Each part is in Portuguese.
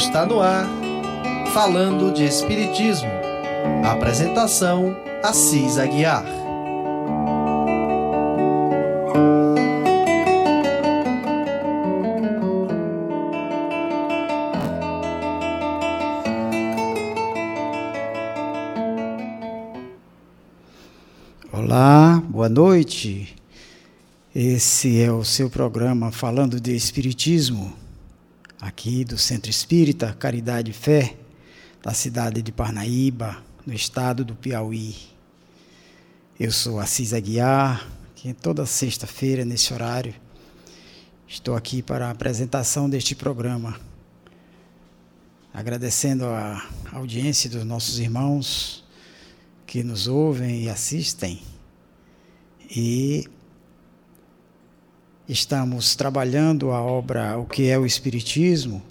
Está no ar, falando de Espiritismo. Apresentação: Assis Aguiar. Olá, boa noite. Esse é o seu programa falando de Espiritismo, aqui do Centro Espírita Caridade e Fé, da cidade de Parnaíba, no estado do Piauí. Eu sou Assis Aguiar, que toda sexta-feira, nesse horário, estou aqui para a apresentação deste programa. Agradecendo a audiência dos nossos irmãos que nos ouvem e assistem. E estamos trabalhando a obra O que é o Espiritismo.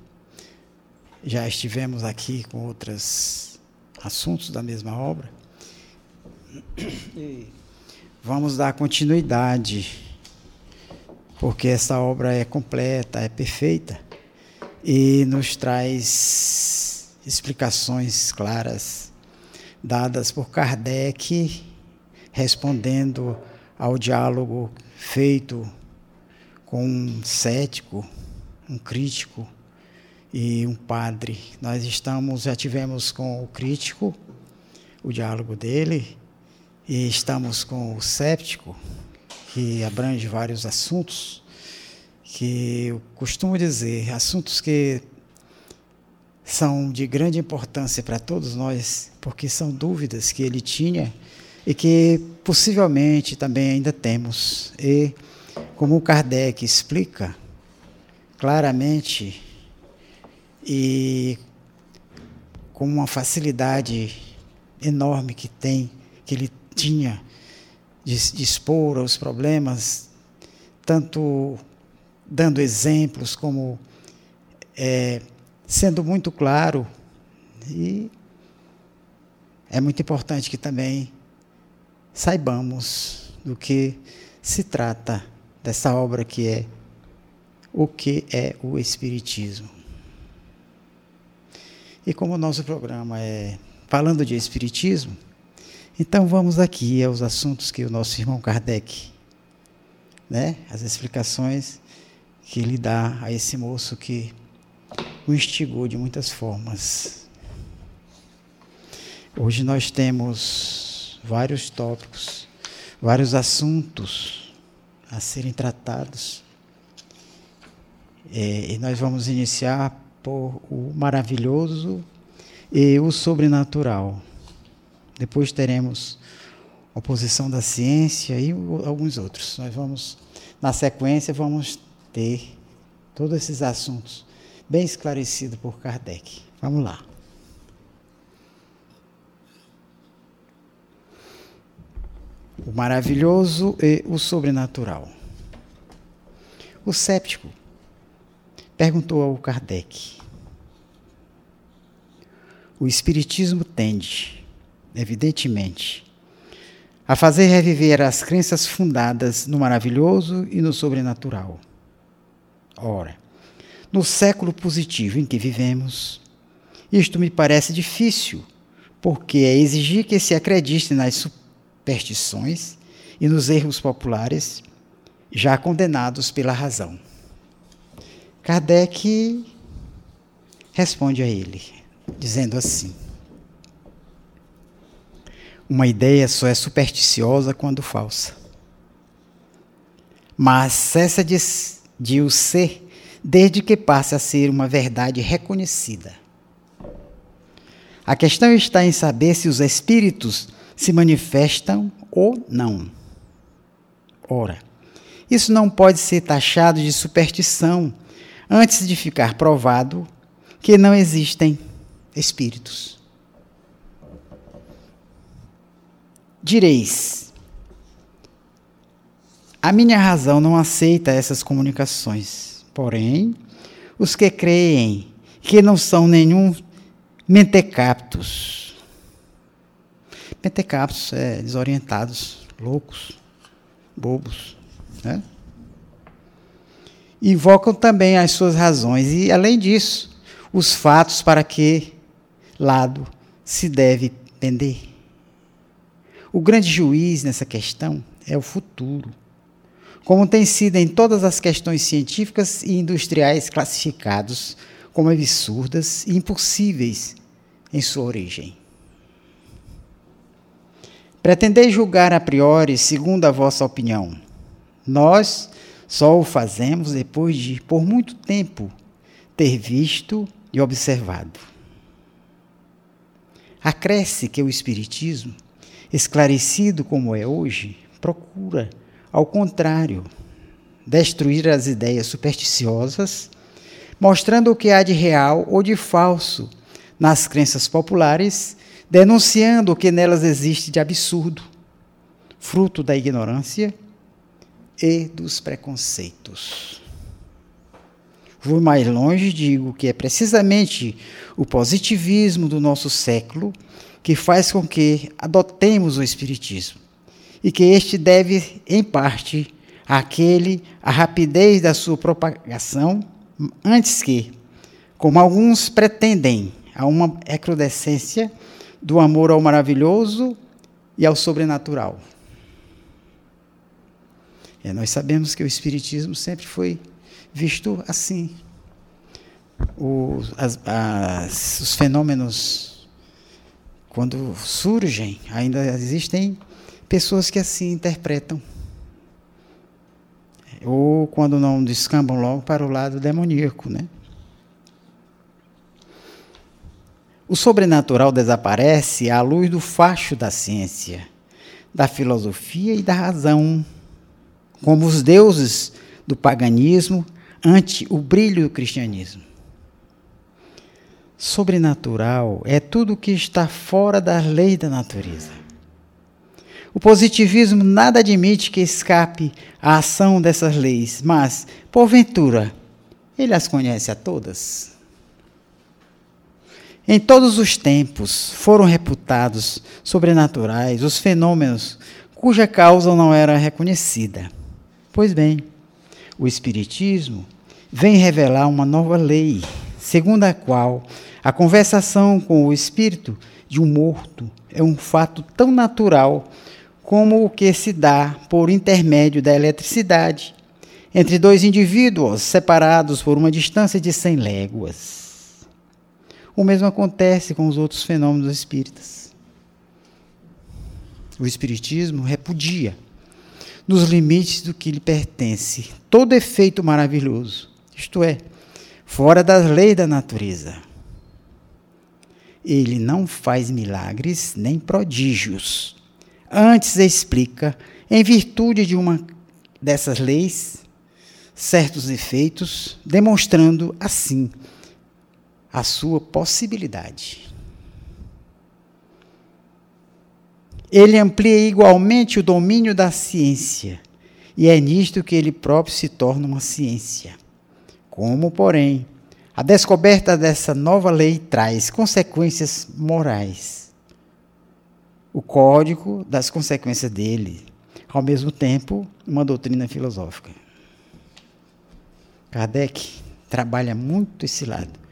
Já estivemos aqui com outros assuntos da mesma obra. E vamos dar continuidade, porque essa obra é completa, é perfeita e nos traz explicações claras dadas por Kardec, respondendo ao diálogo feito com um cético, um crítico e um padre. Nós estamos, já tivemos com o crítico o diálogo dele e estamos com o cético, que abrange vários assuntos, que eu costumo dizer, assuntos que são de grande importância para todos nós, porque são dúvidas que ele tinha e que possivelmente também ainda temos. E como Kardec explica claramente e com uma facilidade enorme que tem, que ele tinha de, de expor os problemas, tanto dando exemplos como é, sendo muito claro e é muito importante que também saibamos do que se trata dessa obra que é o que é o Espiritismo. E como o nosso programa é falando de Espiritismo, então vamos aqui aos assuntos que o nosso irmão Kardec, né, as explicações que ele dá a esse moço que o instigou de muitas formas. Hoje nós temos vários tópicos, vários assuntos a serem tratados. É, e nós vamos iniciar por o maravilhoso e o sobrenatural. Depois teremos a oposição da ciência e alguns outros. Nós vamos, na sequência, vamos ter todos esses assuntos bem esclarecidos por Kardec. Vamos lá. O maravilhoso e o sobrenatural. O séptico perguntou ao Kardec: O Espiritismo tende, evidentemente, a fazer reviver as crenças fundadas no maravilhoso e no sobrenatural. Ora, no século positivo em que vivemos, isto me parece difícil, porque é exigir que se acredite nas superstições e nos erros populares, já condenados pela razão. Kardec responde a ele, dizendo assim: Uma ideia só é supersticiosa quando falsa. Mas cessa de, de o ser desde que passe a ser uma verdade reconhecida. A questão está em saber se os espíritos se manifestam ou não. Ora, isso não pode ser taxado de superstição antes de ficar provado que não existem espíritos. Direis: A minha razão não aceita essas comunicações. Porém, os que creem que não são nenhum mentecaptos pentecaptos, é, desorientados, loucos, bobos. Né? Invocam também as suas razões. E, além disso, os fatos para que lado se deve pender. O grande juiz nessa questão é o futuro, como tem sido em todas as questões científicas e industriais classificados como absurdas e impossíveis em sua origem. Pretender julgar a priori segundo a vossa opinião. Nós só o fazemos depois de, por muito tempo, ter visto e observado. Acresce que o Espiritismo, esclarecido como é hoje, procura, ao contrário, destruir as ideias supersticiosas, mostrando o que há de real ou de falso nas crenças populares denunciando o que nelas existe de absurdo, fruto da ignorância e dos preconceitos. Vou mais longe e digo que é precisamente o positivismo do nosso século que faz com que adotemos o Espiritismo e que este deve, em parte, àquele, a rapidez da sua propagação, antes que, como alguns pretendem, a uma recrudescência do amor ao maravilhoso e ao sobrenatural. É, nós sabemos que o Espiritismo sempre foi visto assim. as, as, os fenômenos, quando surgem, ainda existem pessoas que assim interpretam. Ou quando não descambam logo para o lado demoníaco, né? O sobrenatural desaparece à luz do facho da ciência, da filosofia e da razão, como os deuses do paganismo ante o brilho do cristianismo. Sobrenatural é tudo que está fora da lei da natureza. O positivismo nada admite que escape à ação dessas leis, mas, porventura, ele as conhece a todas. Em todos os tempos foram reputados sobrenaturais os fenômenos cuja causa não era reconhecida. Pois bem, o Espiritismo vem revelar uma nova lei, segundo a qual a conversação com o espírito de um morto é um fato tão natural como o que se dá por intermédio da eletricidade entre dois indivíduos separados por uma distância de 100 léguas. O mesmo acontece com os outros fenômenos espíritas. O Espiritismo repudia, nos limites do que lhe pertence, todo efeito maravilhoso, isto é, fora das leis da natureza. Ele não faz milagres nem prodígios. Antes explica, em virtude de uma dessas leis, certos efeitos, demonstrando assim a sua possibilidade. Ele amplia igualmente o domínio da ciência, e é nisto que ele próprio se torna uma ciência. Como, porém, a descoberta dessa nova lei traz consequências morais. O código das consequências dele, ao mesmo tempo, uma doutrina filosófica. Kardec trabalha muito esse lado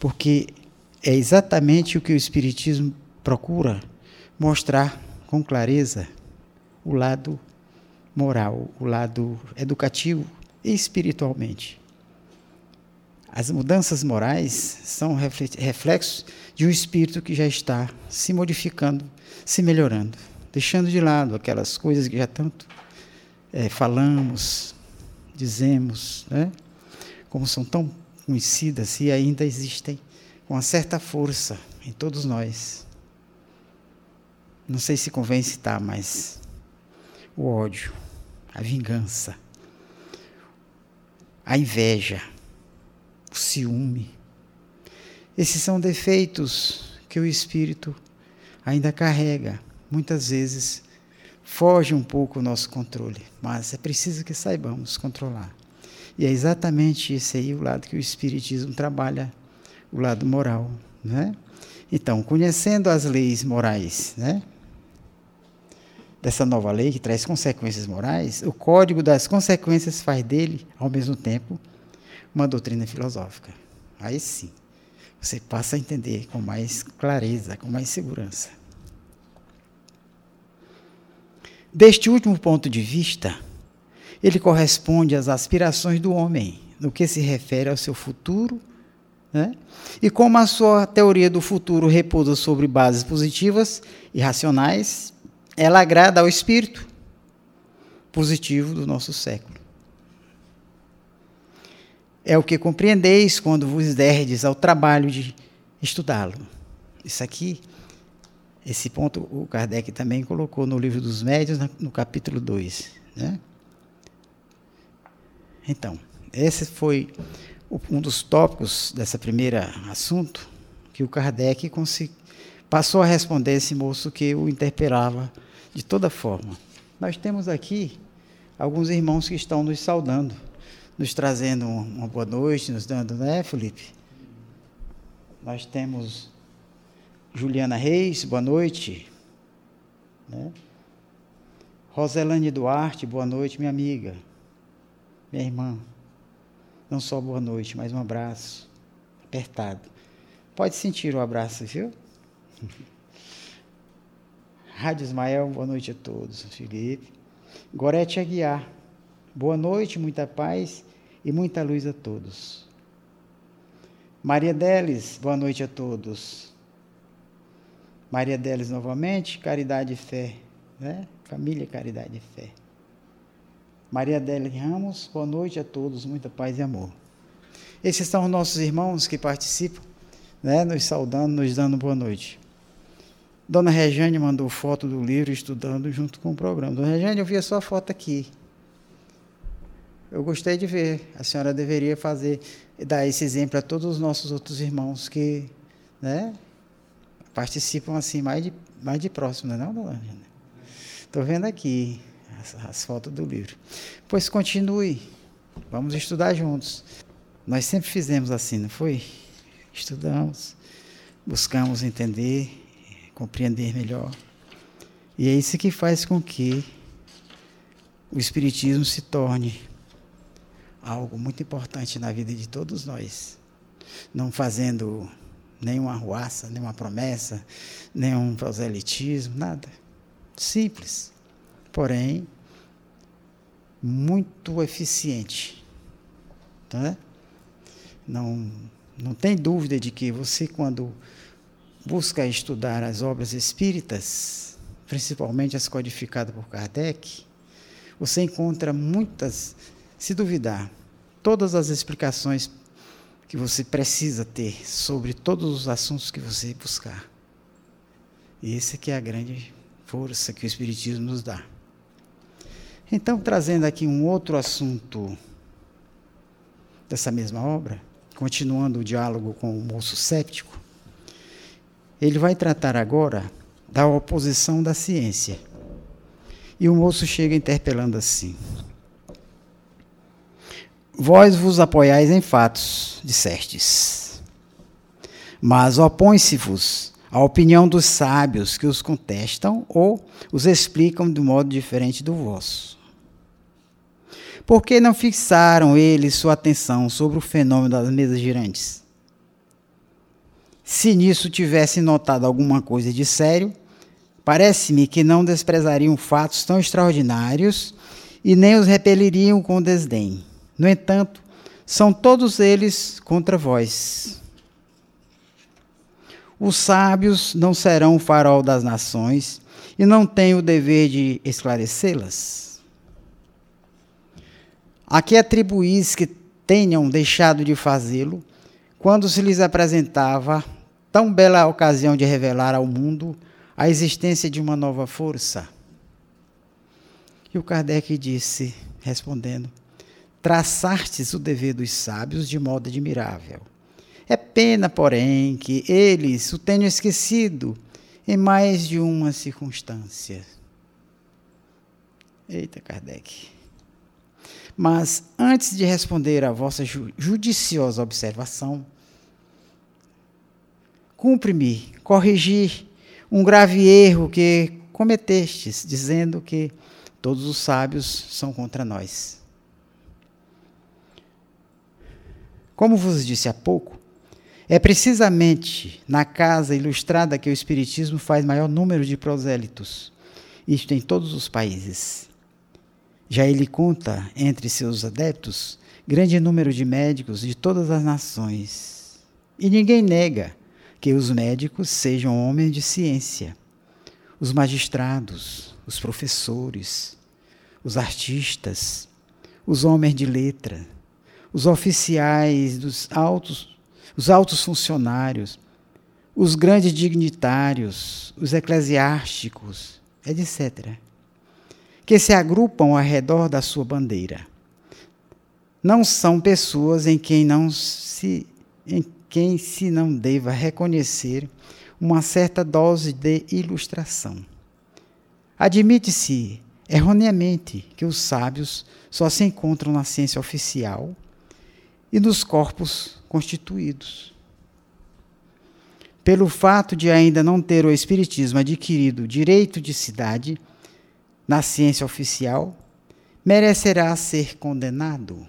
porque é exatamente o que o Espiritismo procura mostrar com clareza o lado moral, o lado educativo e espiritualmente. As mudanças morais são reflexos de um espírito que já está se modificando, se melhorando, deixando de lado aquelas coisas que já tanto é, falamos, dizemos, né? como são tão conhecidas e ainda existem com uma certa força em todos nós. Não sei se convém citar, mas o ódio, a vingança, a inveja, o ciúme. Esses são defeitos que o espírito ainda carrega. Muitas vezes foge um pouco o nosso controle, mas é preciso que saibamos controlar. E é exatamente esse aí o lado que o Espiritismo trabalha, o lado moral. Né? Então, conhecendo as leis morais, né? dessa nova lei que traz consequências morais, o código das consequências faz dele, ao mesmo tempo, uma doutrina filosófica. Aí sim. você passa a entender com mais clareza, com mais segurança. Deste último ponto de vista, ele corresponde às aspirações do homem, no que se refere ao seu futuro, né? e como a sua teoria do futuro repousa sobre bases positivas e racionais, ela agrada ao espírito positivo do nosso século. É o que compreendeis quando vos derdes ao trabalho de estudá-lo. Isso aqui esse ponto o Kardec também colocou no livro dos médios, no capítulo 2. Né? Então, esse foi um dos tópicos dessa primeira assunto que o Kardec passou a responder esse moço que o interpelava de toda forma. Nós temos aqui alguns irmãos que estão nos saudando, nos trazendo uma boa noite, nos dando, né, Felipe? Nós temos Juliana Reis, boa noite. Né? Roselane Duarte, boa noite, minha amiga, minha irmã. Não só boa noite, mas um abraço apertado. Pode sentir o abraço, viu? Rádio Ismael, boa noite a todos. Felipe. Gorete Aguiar, boa noite, muita paz e muita luz a todos. Maria Deles, boa noite a todos. Maria Deles novamente, Caridade e Fé, né? Família Caridade e Fé. Maria Deles Ramos, boa noite a todos, muita paz e amor. Esses são os nossos irmãos que participam, né? Nos saudando, nos dando boa noite. Dona Rejane mandou foto do livro estudando junto com o programa. Dona Rejane, eu vi a sua foto aqui. Eu gostei de ver. A senhora deveria fazer, dar esse exemplo a todos os nossos outros irmãos que, né? participam assim mais de, mais de próximo, não é não, dona Estou vendo aqui as, as fotos do livro. Pois continue, vamos estudar juntos. Nós sempre fizemos assim, não foi? Estudamos, buscamos entender, compreender melhor. E é isso que faz com que o Espiritismo se torne algo muito importante na vida de todos nós. Não fazendo nenhuma arruaça, nenhuma promessa, nenhum proselitismo, nada. Simples, porém muito eficiente. Tá? Não, não tem dúvida de que você, quando busca estudar as obras espíritas, principalmente as codificadas por Kardec, você encontra muitas, se duvidar, todas as explicações que você precisa ter sobre todos os assuntos que você buscar. E esse que é a grande força que o Espiritismo nos dá. Então, trazendo aqui um outro assunto dessa mesma obra, continuando o diálogo com o moço séptico, ele vai tratar agora da oposição da ciência. E o moço chega interpelando assim: Vós vos apoiais em fatos, dissestes. Mas opõe-se-vos a opinião dos sábios que os contestam ou os explicam de modo diferente do vosso. Por que não fixaram eles sua atenção sobre o fenômeno das mesas girantes? Se nisso tivessem notado alguma coisa de sério, parece-me que não desprezariam fatos tão extraordinários e nem os repeliriam com desdém. No entanto, são todos eles contra vós. Os sábios não serão o farol das nações e não têm o dever de esclarecê-las. A que atribuís que tenham deixado de fazê-lo quando se lhes apresentava tão bela ocasião de revelar ao mundo a existência de uma nova força? E o Kardec disse, respondendo: traçastes o dever dos sábios de modo admirável. É pena, porém, que eles o tenham esquecido em mais de uma circunstância. Eita, Kardec. Mas antes de responder à vossa judiciosa observação, cumpre-me corrigir um grave erro que cometestes, dizendo que todos os sábios são contra nós. Como vos disse há pouco, É precisamente na casa ilustrada que o Espiritismo faz maior número de prosélitos, isto em todos os países. Já ele conta entre seus adeptos grande número de médicos de todas as nações. E ninguém nega que os médicos sejam homens de ciência, os magistrados, os professores, os artistas, os homens de letra, os oficiais dos altos, os altos funcionários, os grandes dignitários, os eclesiásticos, etc., que se agrupam ao redor da sua bandeira. Não são pessoas em quem não se em quem se não deva reconhecer uma certa dose de ilustração. Admite-se erroneamente que os sábios só se encontram na ciência oficial e nos corpos constituídos. Pelo fato de ainda não ter o Espiritismo adquirido direito de cidade na ciência oficial, merecerá ser condenado.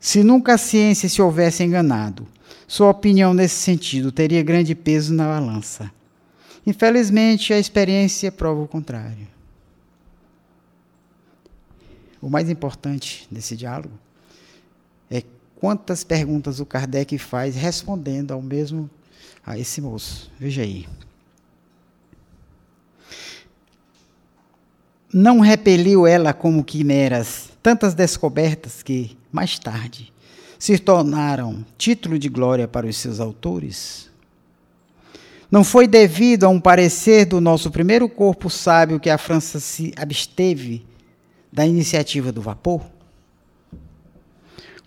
Se nunca a ciência se houvesse enganado, sua opinião nesse sentido teria grande peso na balança. Infelizmente, a experiência prova o contrário. O mais importante desse diálogo é quantas perguntas o Kardec faz respondendo ao mesmo a esse moço. Veja aí. Não repeliu ela como quimeras tantas descobertas que, mais tarde, se tornaram título de glória para os seus autores? Não foi devido a um parecer do nosso primeiro corpo sábio que a França se absteve da iniciativa do vapor?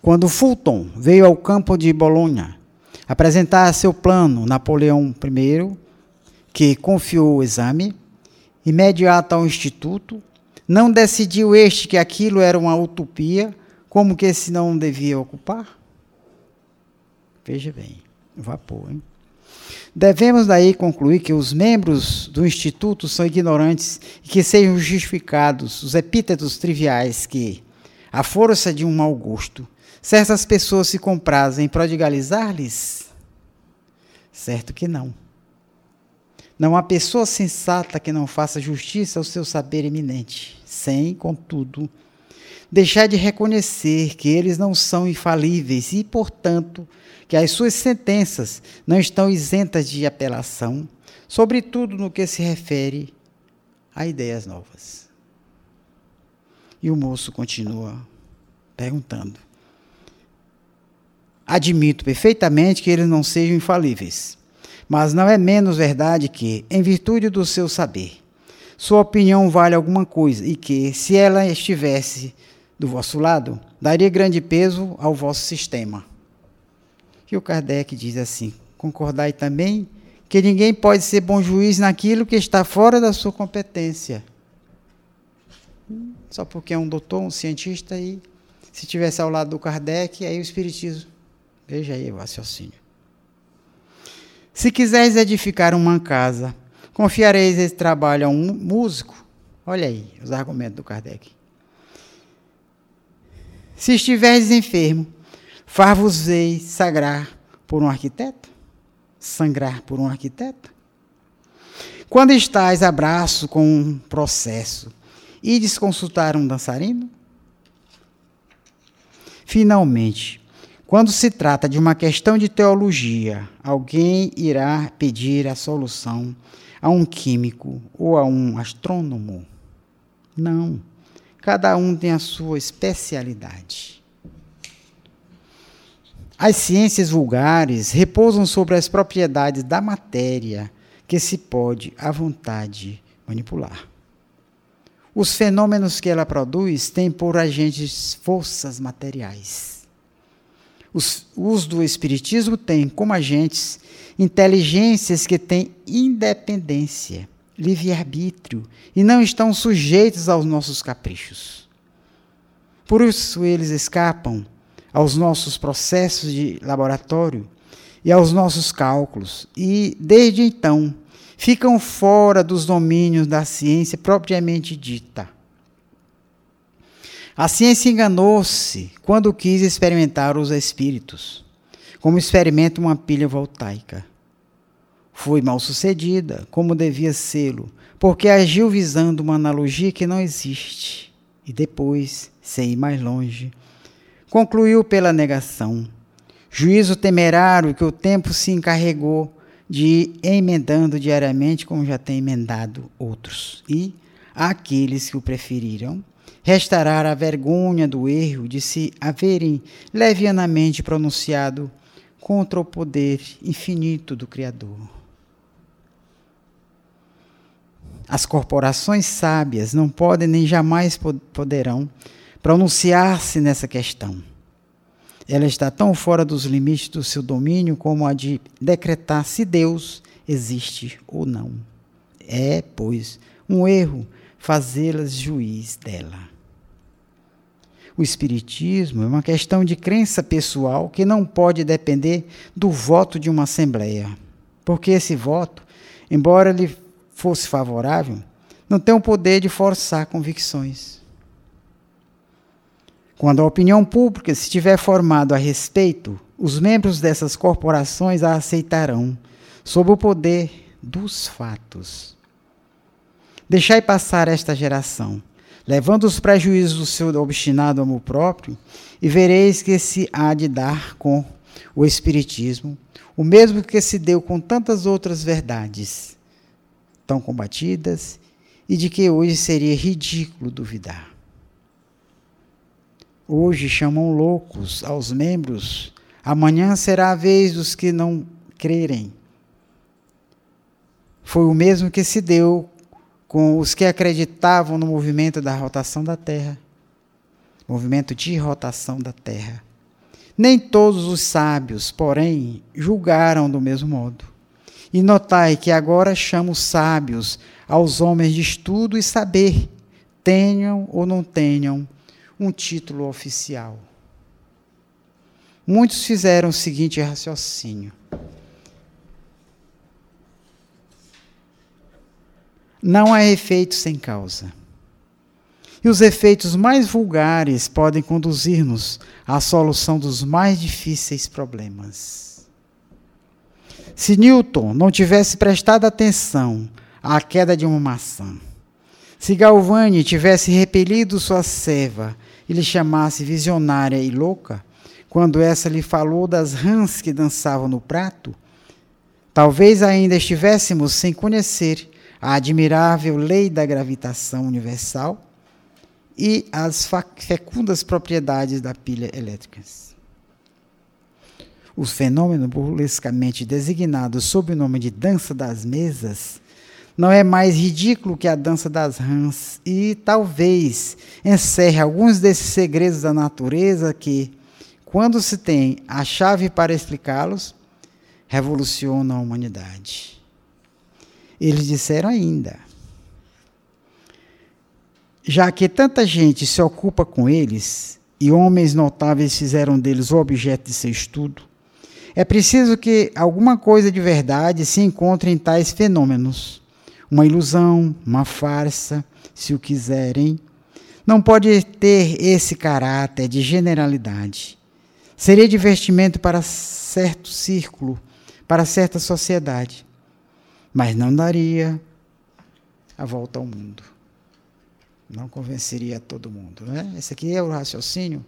Quando Fulton veio ao campo de Bolonha apresentar seu plano, Napoleão I, que confiou o exame, imediato ao Instituto, não decidiu este que aquilo era uma utopia, como que se não devia ocupar? Veja bem, vapor, hein? Devemos daí concluir que os membros do Instituto são ignorantes e que sejam justificados os epítetos triviais que, à força de um mau gosto, certas pessoas se comprazem em prodigalizar-lhes? Certo que não. Não há pessoa sensata que não faça justiça ao seu saber eminente, sem, contudo, deixar de reconhecer que eles não são infalíveis e, portanto, que as suas sentenças não estão isentas de apelação, sobretudo no que se refere a ideias novas. E o moço continua perguntando: Admito perfeitamente que eles não sejam infalíveis, mas não é menos verdade que, em virtude do seu saber, sua opinião vale alguma coisa e que, se ela estivesse do vosso lado, daria grande peso ao vosso sistema que o Kardec diz assim: concordai também que ninguém pode ser bom juiz naquilo que está fora da sua competência. Só porque é um doutor, um cientista, e se tivesse ao lado do Kardec, aí o Espiritismo. Veja aí o raciocínio. Se quiseres edificar uma casa, confiareis esse trabalho a um músico? Olha aí os argumentos do Kardec. Se estiveres enfermo, Far-vos-eis sagrar por um arquiteto? Sangrar por um arquiteto? Quando estáis a braço com um processo, ides consultar um dançarino? Finalmente, quando se trata de uma questão de teologia, alguém irá pedir a solução a um químico ou a um astrônomo? Não. Cada um tem a sua especialidade. As ciências vulgares repousam sobre as propriedades da matéria que se pode, à vontade, manipular. Os fenômenos que ela produz têm por agentes forças materiais. Os, os do Espiritismo têm como agentes inteligências que têm independência, livre-arbítrio e não estão sujeitos aos nossos caprichos. Por isso eles escapam aos nossos processos de laboratório e aos nossos cálculos, e desde então ficam fora dos domínios da ciência propriamente dita. A ciência enganou-se quando quis experimentar os espíritos, como experimenta uma pilha voltaica. Foi mal sucedida, como devia sê-lo, porque agiu visando uma analogia que não existe. E depois, sem ir mais longe, concluiu pela negação. Juízo temerário que o tempo se encarregou de ir emendando diariamente, como já tem emendado outros. E àqueles que o preferiram, restará a vergonha do erro de se haverem levianamente pronunciado contra o poder infinito do Criador. As corporações sábias não podem nem jamais poderão pronunciar-se nessa questão. Ela está tão fora dos limites do seu domínio como a de decretar se Deus existe ou não. É, pois, um erro fazê-las juiz dela. O Espiritismo é uma questão de crença pessoal que não pode depender do voto de uma Assembleia, porque esse voto, embora lhe fosse favorável, não tem o poder de forçar convicções. Quando a opinião pública se tiver formado a respeito, os membros dessas corporações a aceitarão, sob o poder dos fatos. Deixai passar esta geração, levando os prejuízos do seu obstinado amor próprio, e vereis que se há de dar com o Espiritismo, o mesmo que se deu com tantas outras verdades, tão combatidas, e de que hoje seria ridículo duvidar. Hoje chamam loucos aos membros, amanhã será a vez dos que não crerem. Foi o mesmo que se deu com os que acreditavam no movimento da rotação da Terra movimento de rotação da Terra. Nem todos os sábios, porém, julgaram do mesmo modo. E notai que agora chamo sábios aos homens de estudo e saber, tenham ou não tenham um título oficial. Muitos fizeram o seguinte raciocínio: Não há efeito sem causa. E os efeitos mais vulgares podem conduzir-nos à solução dos mais difíceis problemas. Se Newton não tivesse prestado atenção à queda de uma maçã, se Galvani tivesse repelido sua serva e lhe chamasse visionária e louca, quando essa lhe falou das rãs que dançavam no prato, talvez ainda estivéssemos sem conhecer a admirável lei da gravitação universal e as fecundas propriedades da pilha elétrica. O fenômeno burlescamente designado sob o nome de dança das mesas não é mais ridículo que a dança das rãs e talvez encerre alguns desses segredos da natureza que, quando se tem a chave para explicá-los, revolucionam a humanidade. Eles disseram ainda: já que tanta gente se ocupa com eles e homens notáveis fizeram deles o objeto de seu estudo, é preciso que alguma coisa de verdade se encontre em tais fenômenos. Uma ilusão, uma farsa, se o quiserem, não pode ter esse caráter de generalidade. Seria divertimento para certo círculo, para certa sociedade mas não daria a volta ao mundo. Não convenceria todo mundo. Né? Esse aqui é o raciocínio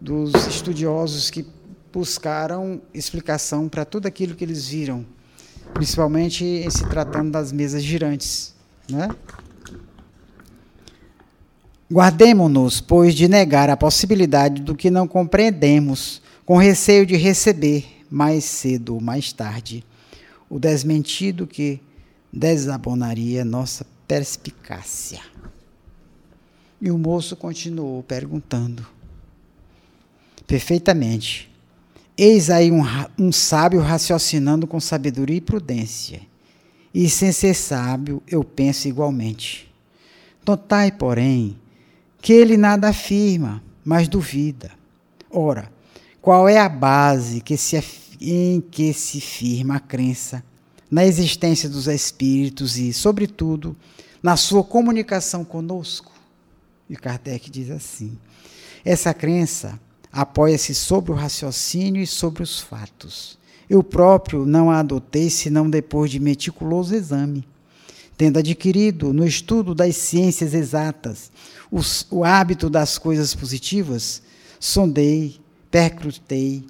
dos estudiosos que buscaram explicação para tudo aquilo que eles viram, principalmente em se tratando das mesas girantes. Né? Guardemo-nos, pois, de negar a possibilidade do que não compreendemos, com receio de receber, mais cedo ou mais tarde, o desmentido que desabonaria nossa perspicácia. E o moço continuou perguntando. Perfeitamente. Eis aí um, um sábio raciocinando com sabedoria e prudência. E sem ser sábio, eu penso igualmente. Notai, porém, que ele nada afirma, mas duvida. Ora, qual é a base que se afirma? Em que se firma a crença na existência dos espíritos e, sobretudo, na sua comunicação conosco. E Kardec diz assim: essa crença apoia-se sobre o raciocínio e sobre os fatos. Eu próprio não a adotei senão depois de meticuloso exame, tendo adquirido no estudo das ciências exatas os, o hábito das coisas positivas, sondei, percrutei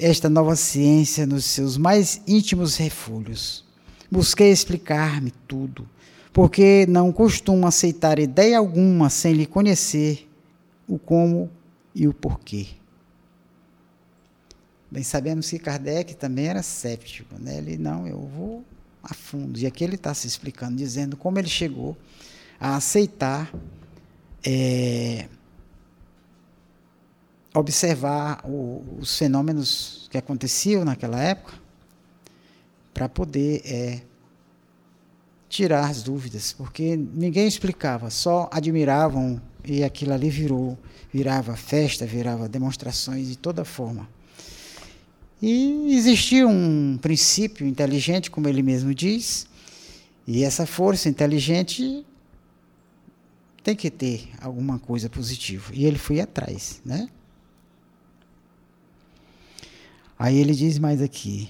esta nova ciência nos seus mais íntimos refúgios. Busquei explicar-me tudo, porque não costumo aceitar ideia alguma sem lhe conhecer o como e o porquê. Bem, sabemos que Kardec também era cético, né? Ele, não, eu vou a fundo. E aqui ele está se explicando, dizendo como ele chegou a aceitar, é, observar o, os fenômenos que aconteciam naquela época, para poder é, tirar as dúvidas, porque ninguém explicava, só admiravam e aquilo ali virou, virava festa, virava demonstrações de toda forma. E existia um princípio inteligente, como ele mesmo diz, e essa força inteligente tem que ter alguma coisa positiva. E ele foi atrás, né? Aí ele diz mais aqui: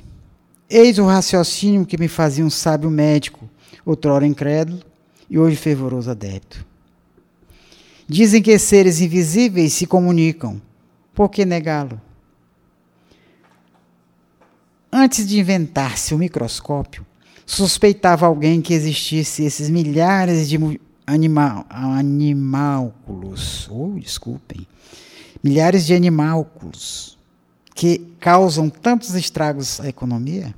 Eis o raciocínio que me fazia um sábio médico, outrora incrédulo e hoje fervoroso adepto. Dizem que seres invisíveis se comunicam. Por que negá-lo? Antes de inventar-se o microscópio, suspeitava alguém que existisse esses milhares de animal, animálculos, oh, desculpem, milhares de animálculos que causam tantos estragos à economia?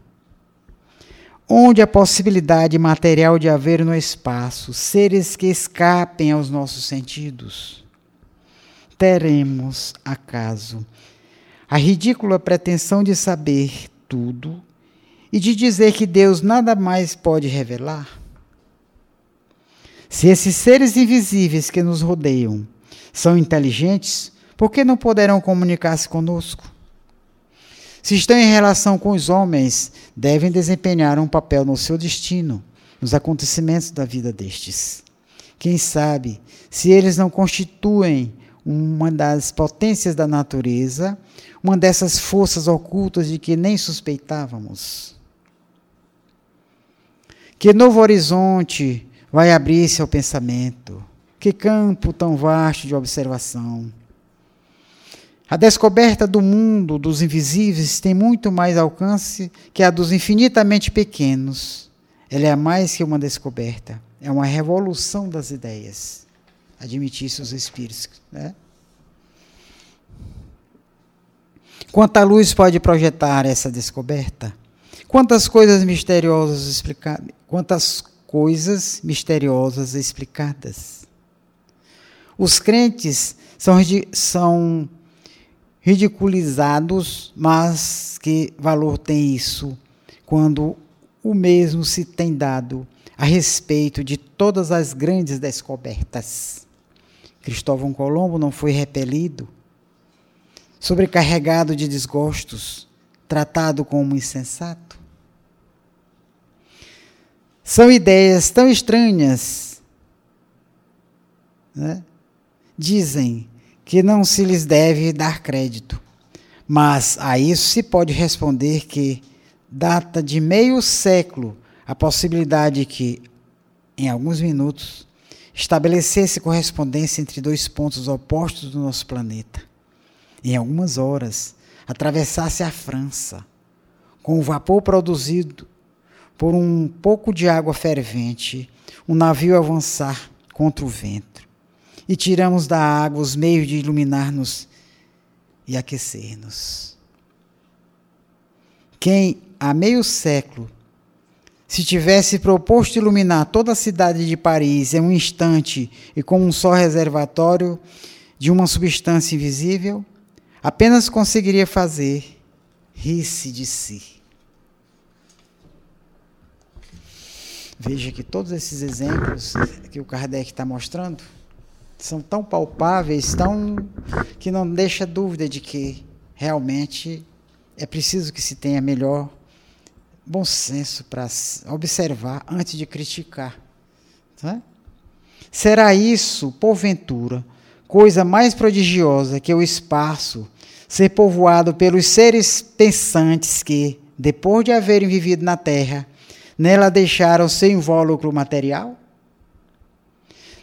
Onde a possibilidade material de haver no espaço seres que escapem aos nossos sentidos? Teremos, acaso, a ridícula pretensão de saber tudo e de dizer que Deus nada mais pode revelar? Se esses seres invisíveis que nos rodeiam são inteligentes, por que não poderão comunicar-se conosco? Se estão em relação com os homens, devem desempenhar um papel no seu destino, nos acontecimentos da vida destes. Quem sabe, se eles não constituem uma das potências da natureza, uma dessas forças ocultas de que nem suspeitávamos. Que novo horizonte vai abrir-se ao pensamento? Que campo tão vasto de observação! A descoberta do mundo dos invisíveis tem muito mais alcance que a dos infinitamente pequenos. Ela é mais que uma descoberta, é uma revolução das ideias. Admitisse os espíritos. Né? Quanta luz pode projetar essa descoberta? Quantas coisas misteriosas explicadas? Quantas coisas misteriosas explicadas? Os crentes são, são ridiculizados, mas que valor tem isso quando o mesmo se tem dado a respeito de todas as grandes descobertas? Cristóvão Colombo não foi repelido sobrecarregado de desgostos, tratado como insensato? São ideias tão estranhas. Né? Dizem que não se lhes deve dar crédito, mas a isso se pode responder que data de meio século a possibilidade que, em alguns minutos, estabelecesse correspondência entre dois pontos opostos do nosso planeta. Em algumas horas, atravessasse a França, com o vapor produzido por um pouco de água fervente, um navio avançar contra o vento, e tiramos da água os meios de iluminar-nos e aquecer-nos. Quem há meio século se tivesse proposto iluminar toda a cidade de Paris em um instante e com um só reservatório de uma substância invisível, apenas conseguiria fazer rir-se de si. Veja que todos esses exemplos que o Kardec está mostrando são tão palpáveis, tão que não deixa dúvida de que realmente é preciso que se tenha melhor bom senso para observar antes de criticar. Tá? Será isso, porventura, coisa mais prodigiosa que o espaço ser povoado pelos seres pensantes que, depois de haverem vivido na Terra, nela deixaram seu invólucro material?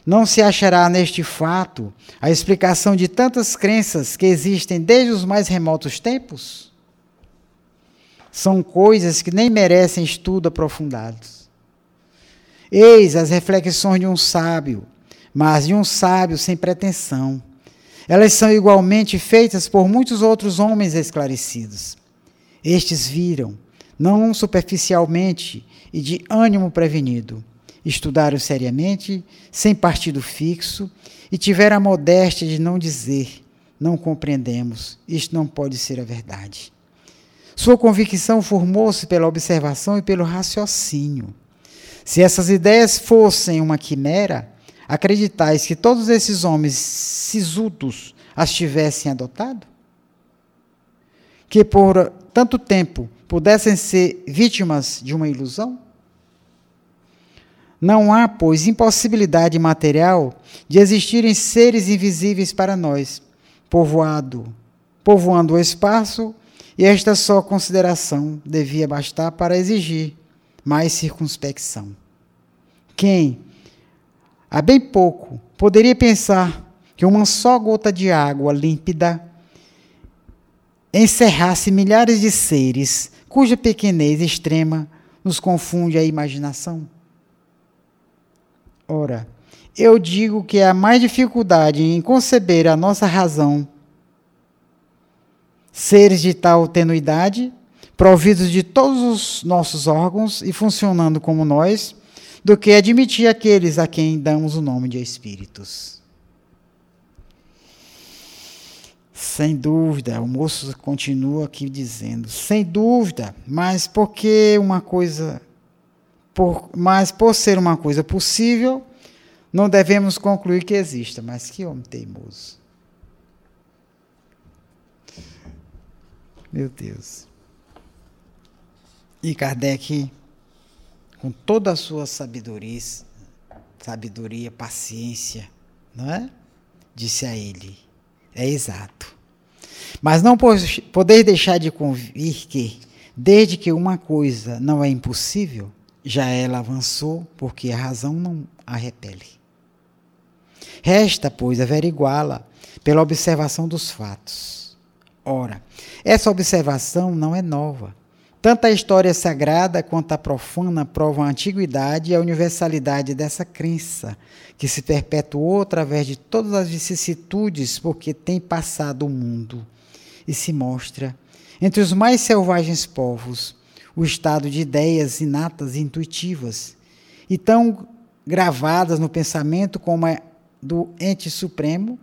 Não se achará neste fato a explicação de tantas crenças que existem desde os mais remotos tempos? São coisas que nem merecem estudo aprofundado. Eis as reflexões de um sábio, mas de um sábio sem pretensão. Elas são igualmente feitas por muitos outros homens esclarecidos. Estes viram, não superficialmente e de ânimo prevenido, estudaram seriamente, sem partido fixo, e tiveram a modéstia de não dizer: não compreendemos, isto não pode ser a verdade. Sua convicção formou-se pela observação e pelo raciocínio. Se essas ideias fossem uma quimera, acreditais que todos esses homens sisudos as tivessem adotado? Que por tanto tempo pudessem ser vítimas de uma ilusão? Não há, pois, impossibilidade material de existirem seres invisíveis para nós, povoado, povoando o espaço, e esta só consideração devia bastar para exigir mais circunspecção. Quem, há bem pouco, poderia pensar que uma só gota de água límpida encerrasse milhares de seres cuja pequenez extrema nos confunde a imaginação? Ora, eu digo que há mais dificuldade em conceber a nossa razão seres de tal tenuidade, providos de todos os nossos órgãos e funcionando como nós, do que admitir aqueles a quem damos o nome de espíritos. Sem dúvida, o moço continua aqui dizendo, sem dúvida, mas porque uma coisa por, mas por ser uma coisa possível, não devemos concluir que exista. Mas que homem teimoso. Meu Deus. E Kardec, com toda a sua sabedoria, sabedoria, paciência, não é? Disse a ele: é exato. Mas não poder deixar de convir que, desde que uma coisa não é impossível, já ela avançou, porque a razão não a repele. Resta, pois, averiguá-la pela observação dos fatos. Ora, essa observação não é nova. Tanto a história sagrada quanto a profana provam a antiguidade e a universalidade dessa crença, que se perpetuou através de todas as vicissitudes porque tem passado o mundo e se mostra, entre os mais selvagens povos, o estado de ideias inatas e intuitivas, e tão gravadas no pensamento como a do ente supremo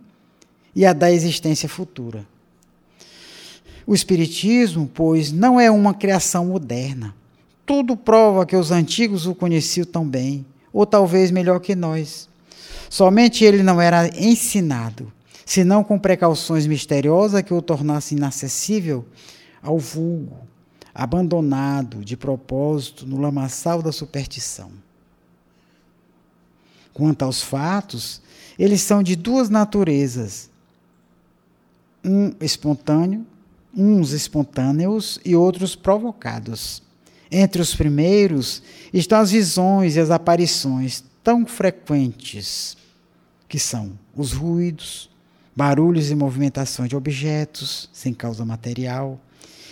e a da existência futura. O Espiritismo, pois, não é uma criação moderna. Tudo prova que os antigos o conheciam tão bem, ou talvez melhor que nós. Somente ele não era ensinado, senão com precauções misteriosas que o tornassem inacessível ao vulgo, abandonado de propósito no lamaçal da superstição. Quanto aos fatos, eles são de duas naturezas: um espontâneo, uns espontâneos e outros provocados. Entre os primeiros estão as visões e as aparições tão frequentes que são os ruídos, barulhos e movimentações de objetos sem causa material,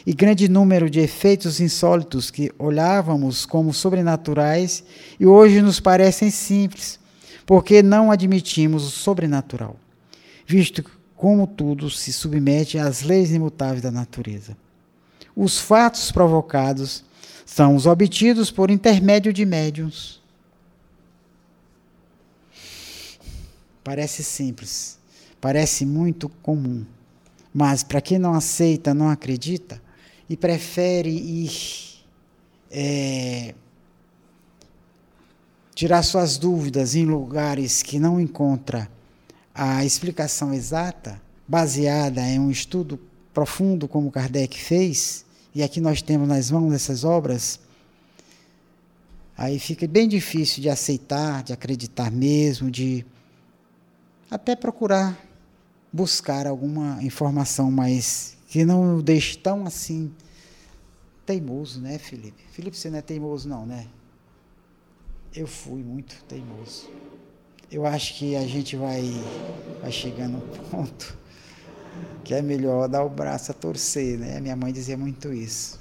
e grande número de efeitos insólitos que olhávamos como sobrenaturais e hoje nos parecem simples, porque não admitimos o sobrenatural, visto como tudo se submete às leis imutáveis da natureza. Os fatos provocados são os obtidos por intermédio de médiums. Parece simples, parece muito comum, mas para quem não aceita, não acredita, e prefere ir é, tirar suas dúvidas em lugares que não encontra a explicação exata, baseada em um estudo profundo como Kardec fez, e aqui nós temos nas mãos essas obras, aí fica bem difícil de aceitar, de acreditar mesmo, de até procurar buscar alguma informação mais que não deixe tão assim teimoso, né, Felipe? Felipe, você não é teimoso não, né? Eu fui muito teimoso. Eu acho que a gente vai, vai chegar num ponto que é melhor dar o braço a torcer, né? Minha mãe dizia muito isso.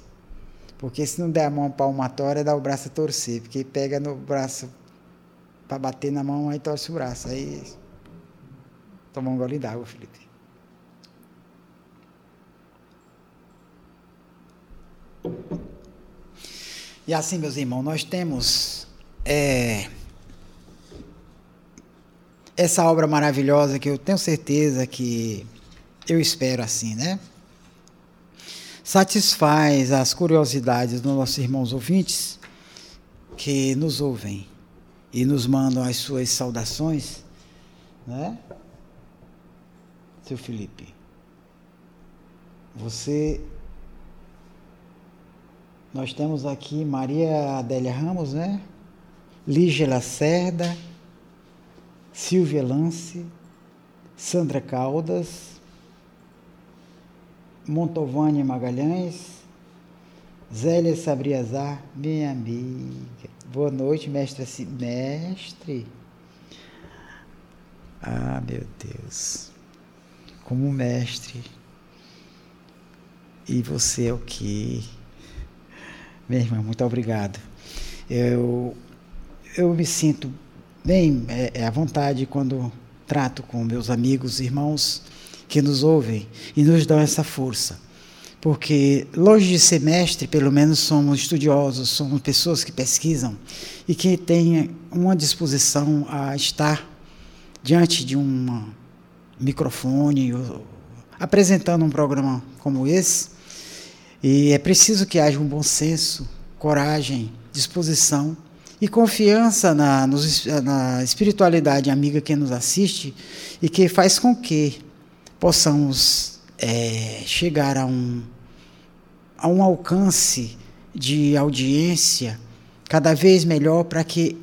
Porque se não der a mão palmatória, dá o braço a torcer. Porque pega no braço para bater na mão, aí torce o braço. Aí toma um gole d'água, Felipe. E assim, meus irmãos, nós temos é, essa obra maravilhosa que eu tenho certeza que eu espero assim, né? Satisfaz as curiosidades dos nossos irmãos ouvintes que nos ouvem e nos mandam as suas saudações, né? Seu Felipe, você. Nós temos aqui Maria Adélia Ramos, né? Lígia Lacerda, Silvia Lance, Sandra Caldas, Montovânia Magalhães, Zélia Sabriazar, minha amiga. Boa noite, mestre. Mestre. Ah, meu Deus. Como mestre. E você é o quê? Minha irmã, muito obrigado. Eu, eu me sinto bem é, é à vontade quando trato com meus amigos, irmãos que nos ouvem e nos dão essa força. Porque, longe de ser mestre, pelo menos somos estudiosos, somos pessoas que pesquisam e que têm uma disposição a estar diante de um microfone, apresentando um programa como esse. E é preciso que haja um bom senso, coragem, disposição e confiança na, na espiritualidade amiga que nos assiste e que faz com que possamos é, chegar a um, a um alcance de audiência cada vez melhor para que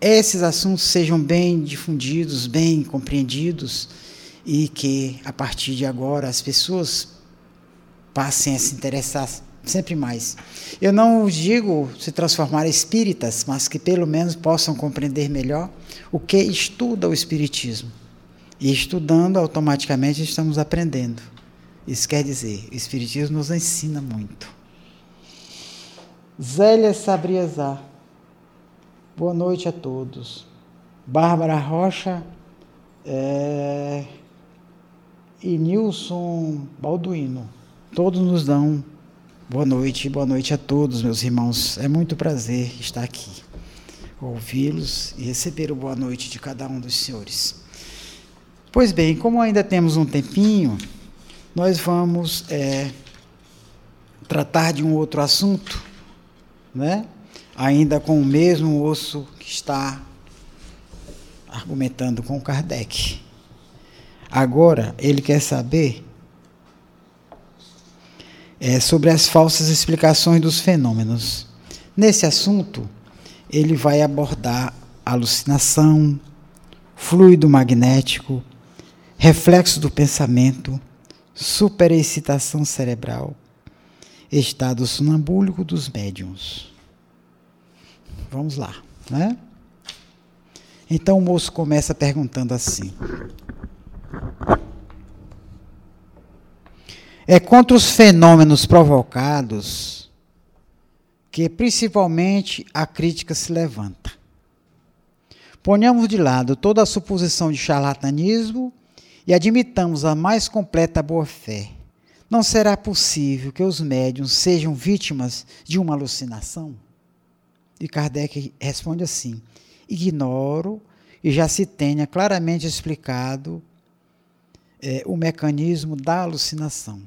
esses assuntos sejam bem difundidos, bem compreendidos e que a partir de agora as pessoas passem a se interessar sempre mais. Eu não digo se transformar espíritas, mas que pelo menos possam compreender melhor o que estuda o espiritismo. E estudando, automaticamente estamos aprendendo. Isso quer dizer, o Espiritismo nos ensina muito. Zélia Sabriazar. Boa noite a todos. Bárbara Rocha é, e Nilson Balduino. Todos nos dão boa noite, boa noite a todos, meus irmãos. É muito prazer estar aqui, ouvi-los e receber o boa noite de cada um dos senhores. Pois bem, como ainda temos um tempinho, nós vamos é, tratar de um outro assunto, né? ainda com o mesmo osso que está argumentando com Kardec. Agora, ele quer saber é, sobre as falsas explicações dos fenômenos. Nesse assunto, ele vai abordar alucinação, fluido magnético, reflexo do pensamento, superexcitação cerebral, estado sonambúlico dos médiums. Vamos lá, né? Então o moço começa perguntando assim: É contra os fenômenos provocados que principalmente a crítica se levanta. Ponhamos de lado toda a suposição de charlatanismo e admitamos a mais completa boa-fé, não será possível que os médiums sejam vítimas de uma alucinação? E Kardec responde assim: ignoro e já se tenha claramente explicado é, o mecanismo da alucinação.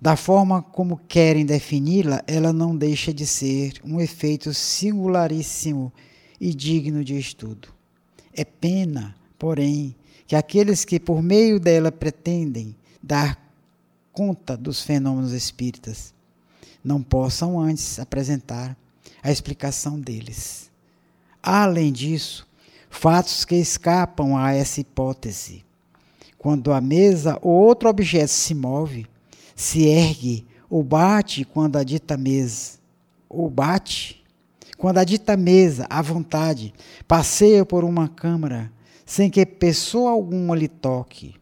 Da forma como querem defini-la, ela não deixa de ser um efeito singularíssimo e digno de estudo. É pena, porém, que aqueles que por meio dela pretendem dar conta dos fenômenos espíritas não possam antes apresentar a explicação deles. Além disso, fatos que escapam a essa hipótese, quando a mesa ou outro objeto se move, se ergue ou bate quando a dita mesa, ou bate, quando a dita mesa, à vontade, passeia por uma câmara, sem que pessoa alguma lhe toque,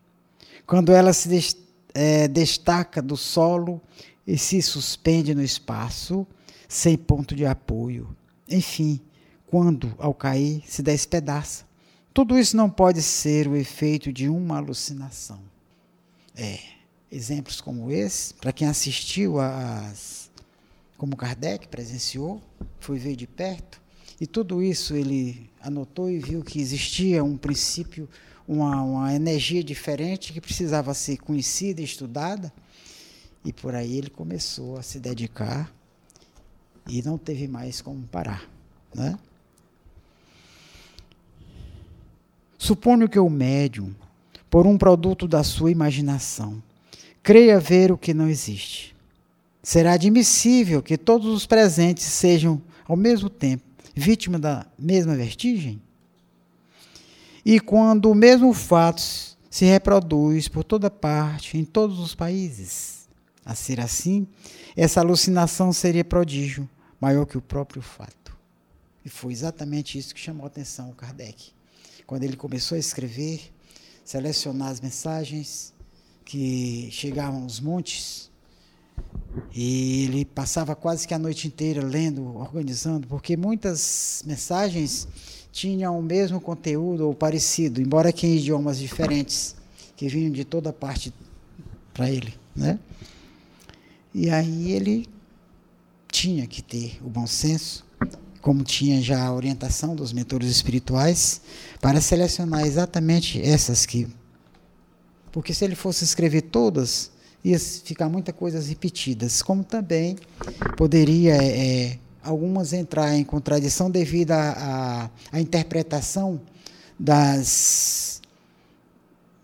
quando ela se é, destaca do solo e se suspende no espaço, sem ponto de apoio, enfim, quando, ao cair, se despedaça. Tudo isso não pode ser o efeito de uma alucinação. É, exemplos como esse, para quem assistiu às. como Kardec presenciou, foi ver de perto, e tudo isso ele anotou e viu que existia um princípio, uma, uma energia diferente que precisava ser conhecida e estudada, e por aí ele começou a se dedicar e não teve mais como parar. Né? Suponho que o médium, por um produto da sua imaginação, creia ver o que não existe. Será admissível que todos os presentes sejam, ao mesmo tempo, vítimas da mesma vertigem? E quando o mesmo fato se reproduz por toda parte, em todos os países, a ser assim, essa alucinação seria prodígio maior que o próprio fato. E foi exatamente isso que chamou a atenção o Kardec quando ele começou a escrever, selecionar as mensagens que chegavam aos montes, e ele passava quase que a noite inteira lendo, organizando, porque muitas mensagens tinham o mesmo conteúdo ou parecido, embora que em idiomas diferentes, que vinham de toda parte para ele, né? E aí ele tinha que ter o bom senso como tinha já a orientação dos mentores espirituais, para selecionar exatamente essas que. Porque se ele fosse escrever todas, ia ficar muitas coisas repetidas, como também poderia é, algumas entrar em contradição devido à interpretação das,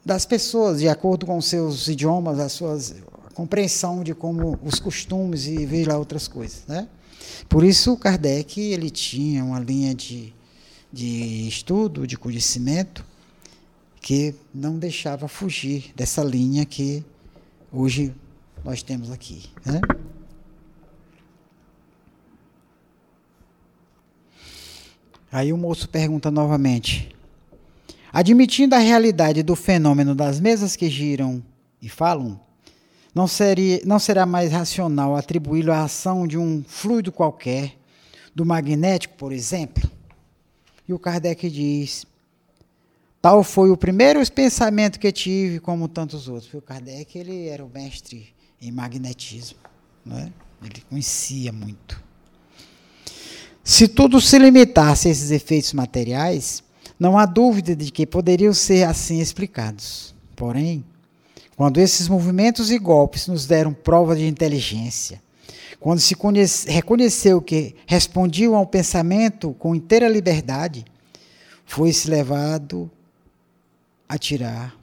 das pessoas, de acordo com seus idiomas, as suas compreensão de como os costumes e veja outras coisas, né? Por isso, Kardec ele tinha uma linha de, de estudo, de conhecimento, que não deixava fugir dessa linha que hoje nós temos aqui. Né? Aí o moço pergunta novamente: admitindo a realidade do fenômeno das mesas que giram e falam, não, seria, não será mais racional atribuí-lo à ação de um fluido qualquer, do magnético, por exemplo? E o Kardec diz: tal foi o primeiro pensamento que tive, como tantos outros. Porque o Kardec ele era o mestre em magnetismo, é? ele conhecia muito. Se tudo se limitasse a esses efeitos materiais, não há dúvida de que poderiam ser assim explicados. Porém, quando esses movimentos e golpes nos deram prova de inteligência, quando se conhece, reconheceu que respondiam ao pensamento com inteira liberdade, foi-se levado a tirar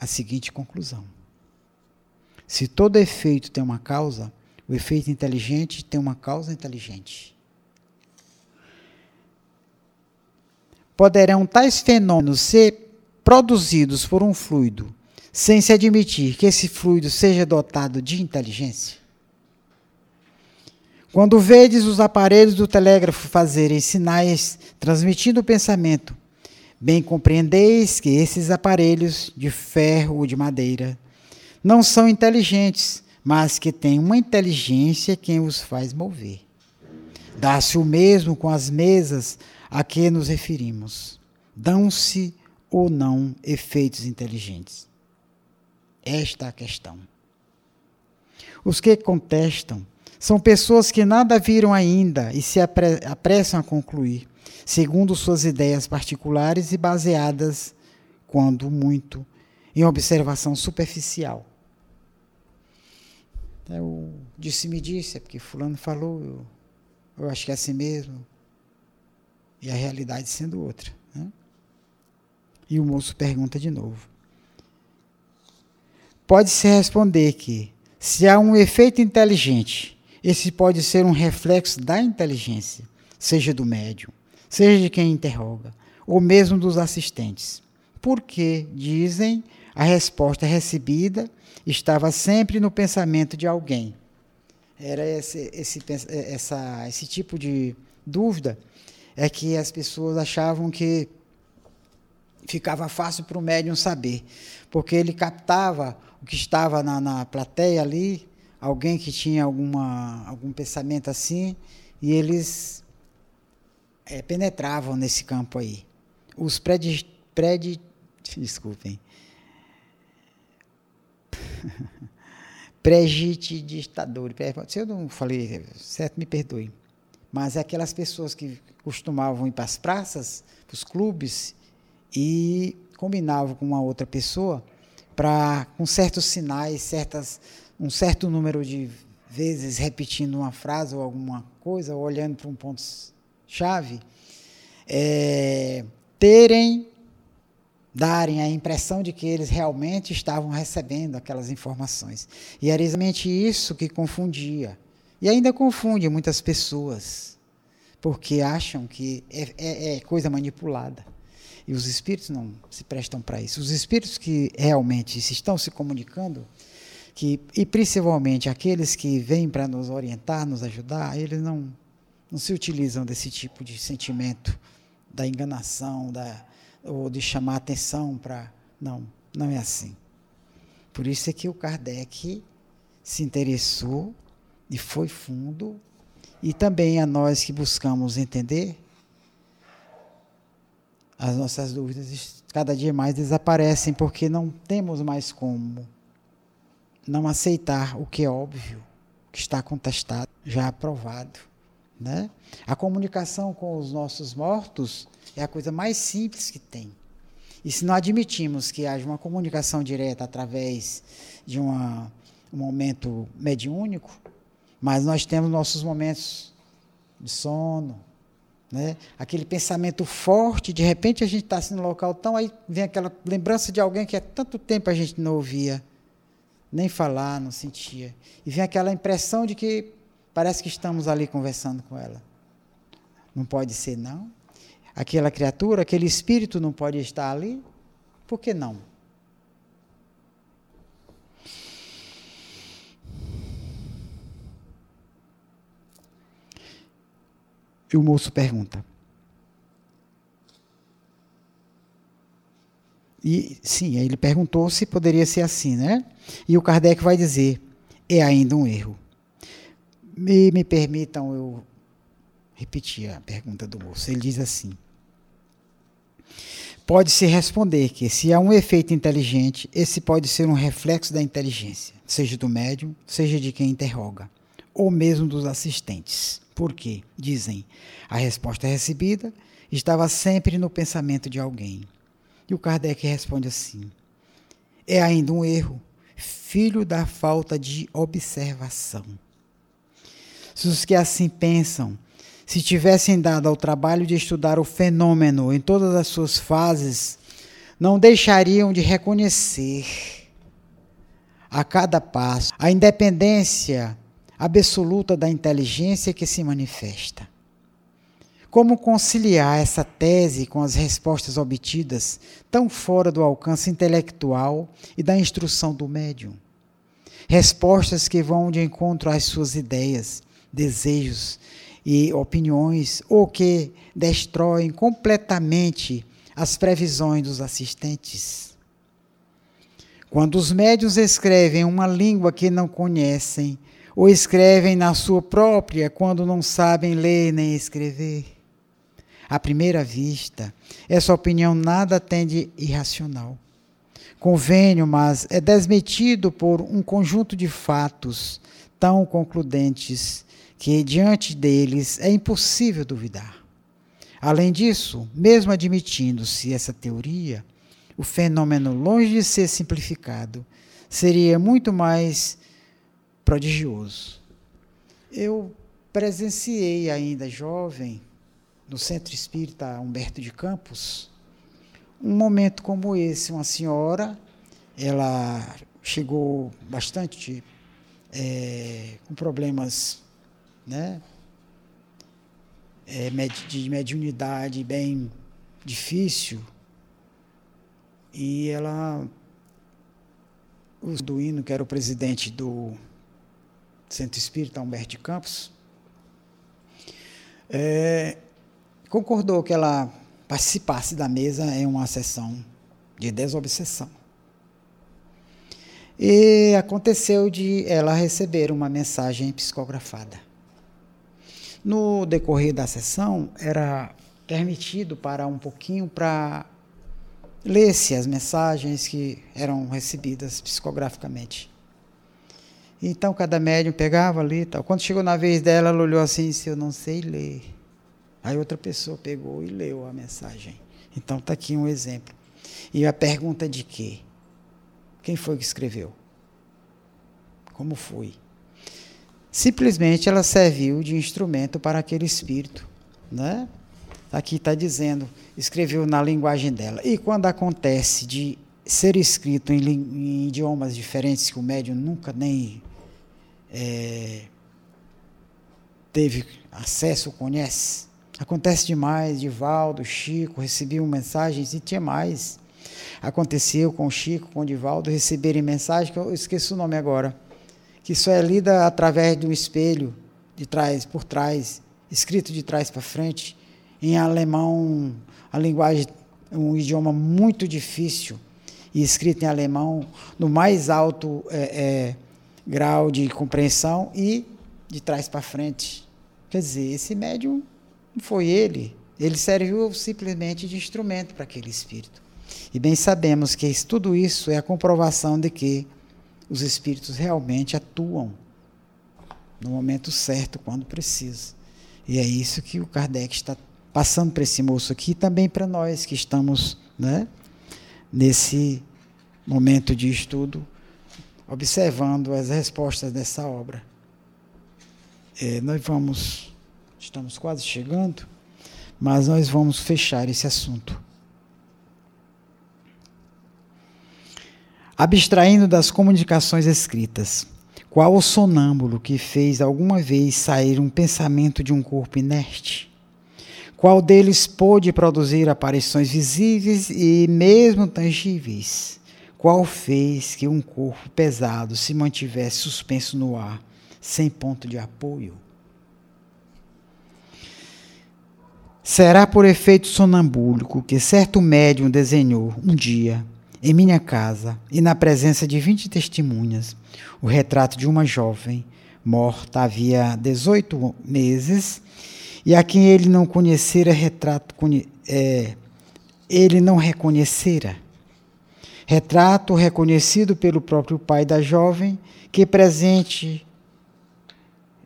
a seguinte conclusão: se todo efeito tem uma causa, o efeito inteligente tem uma causa inteligente. Poderão tais fenômenos ser produzidos por um fluido sem se admitir que esse fluido seja dotado de inteligência? Quando vedes os aparelhos do telégrafo fazerem sinais transmitindo o pensamento, bem compreendeis que esses aparelhos de ferro ou de madeira não são inteligentes, mas que têm uma inteligência quem os faz mover. Dá-se o mesmo com as mesas a que nos referimos. Dão-se ou não efeitos inteligentes. Esta é a questão. Os que contestam são pessoas que nada viram ainda e se apressam a concluir, segundo suas ideias particulares e baseadas, quando muito, em observação superficial. É o disse-me disse, é porque fulano falou, eu, eu acho que é assim mesmo. E a realidade sendo outra. Né? E o moço pergunta de novo pode-se responder que, se há um efeito inteligente, esse pode ser um reflexo da inteligência, seja do médium, seja de quem interroga, ou mesmo dos assistentes. porque, dizem, a resposta recebida estava sempre no pensamento de alguém. Era esse, esse, essa, esse tipo de dúvida é que as pessoas achavam que ficava fácil para o médium saber, porque ele captava o que estava na, na plateia ali, alguém que tinha alguma, algum pensamento assim, e eles é, penetravam nesse campo aí. Os predi, predi desculpem, prejudicadores, se eu não falei certo, me perdoe, mas é aquelas pessoas que costumavam ir para as praças, para os clubes, e combinavam com uma outra pessoa para, com certos sinais, certas, um certo número de vezes repetindo uma frase ou alguma coisa, ou olhando para um ponto-chave, é, terem, darem a impressão de que eles realmente estavam recebendo aquelas informações. E era exatamente isso que confundia. E ainda confunde muitas pessoas, porque acham que é, é, é coisa manipulada. E os espíritos não se prestam para isso. Os espíritos que realmente estão se comunicando, que, e principalmente aqueles que vêm para nos orientar, nos ajudar, eles não, não se utilizam desse tipo de sentimento da enganação, da, ou de chamar atenção para. Não, não é assim. Por isso é que o Kardec se interessou e foi fundo, e também a nós que buscamos entender, as nossas dúvidas cada dia mais desaparecem porque não temos mais como não aceitar o que é óbvio, que está contestado, já aprovado. Né? A comunicação com os nossos mortos é a coisa mais simples que tem. E se não admitimos que haja uma comunicação direta através de uma, um momento mediúnico, mas nós temos nossos momentos de sono, né? Aquele pensamento forte, de repente a gente está assim no local tão, aí vem aquela lembrança de alguém que há tanto tempo a gente não ouvia, nem falar, não sentia. E vem aquela impressão de que parece que estamos ali conversando com ela. Não pode ser, não. Aquela criatura, aquele espírito não pode estar ali. Por que não? E o moço pergunta. E sim, ele perguntou se poderia ser assim, né? E o Kardec vai dizer: é ainda um erro. Me, me permitam eu repetir a pergunta do moço. Ele diz assim: pode-se responder que, se há um efeito inteligente, esse pode ser um reflexo da inteligência, seja do médium, seja de quem interroga, ou mesmo dos assistentes. Por quê? Dizem, a resposta recebida estava sempre no pensamento de alguém. E o Kardec responde assim: é ainda um erro, filho da falta de observação. Se os que assim pensam se tivessem dado ao trabalho de estudar o fenômeno em todas as suas fases, não deixariam de reconhecer a cada passo a independência absoluta da inteligência que se manifesta. Como conciliar essa tese com as respostas obtidas, tão fora do alcance intelectual e da instrução do médium? Respostas que vão de encontro às suas ideias, desejos e opiniões, ou que destroem completamente as previsões dos assistentes. Quando os médios escrevem uma língua que não conhecem, ou escrevem na sua própria quando não sabem ler nem escrever. À primeira vista, essa opinião nada tem de irracional. Convênio, mas é desmentido por um conjunto de fatos tão concludentes que diante deles é impossível duvidar. Além disso, mesmo admitindo-se essa teoria, o fenômeno, longe de ser simplificado, seria muito mais prodigioso. Eu presenciei ainda jovem, no Centro Espírita Humberto de Campos, um momento como esse. Uma senhora, ela chegou bastante é, com problemas né, é, de mediunidade bem difícil, E ela, o Duíno, que era o presidente do Centro Espírita Humberto de Campos, é, concordou que ela participasse da mesa em uma sessão de desobsessão. E aconteceu de ela receber uma mensagem psicografada. No decorrer da sessão, era permitido parar um pouquinho para ler-se as mensagens que eram recebidas psicograficamente. Então cada médium pegava ali tal. Quando chegou na vez dela, ela olhou assim, se eu não sei ler. Aí outra pessoa pegou e leu a mensagem. Então está aqui um exemplo. E a pergunta de quê? Quem foi que escreveu? Como foi? Simplesmente ela serviu de instrumento para aquele espírito, né? Aqui está dizendo, escreveu na linguagem dela. E quando acontece de ser escrito em, em idiomas diferentes que o médium nunca nem é, teve acesso, conhece, acontece demais. Divaldo, Chico recebiam mensagens e tinha mais. Aconteceu com Chico, com Divaldo, receberem mensagens que eu esqueço o nome agora, que só é lida através de um espelho de trás, por trás, escrito de trás para frente em alemão, a linguagem, um idioma muito difícil e escrito em alemão, no mais alto é, é, grau de compreensão e de trás para frente. Quer dizer, esse médium não foi ele, ele serviu simplesmente de instrumento para aquele espírito. E bem sabemos que tudo isso é a comprovação de que os espíritos realmente atuam no momento certo, quando precisa. E é isso que o Kardec está passando para esse moço aqui e também para nós que estamos né, nesse momento de estudo, observando as respostas dessa obra. É, nós vamos, estamos quase chegando, mas nós vamos fechar esse assunto. Abstraindo das comunicações escritas, qual o sonâmbulo que fez alguma vez sair um pensamento de um corpo inerte? Qual deles pôde produzir aparições visíveis e mesmo tangíveis? Qual fez que um corpo pesado se mantivesse suspenso no ar, sem ponto de apoio? Será por efeito sonambúlico que certo médium desenhou um dia, em minha casa e na presença de vinte testemunhas, o retrato de uma jovem morta havia 18 meses e a quem ele não conhecera, retrato, é, ele não reconhecera. Retrato reconhecido pelo próprio pai da jovem, que presente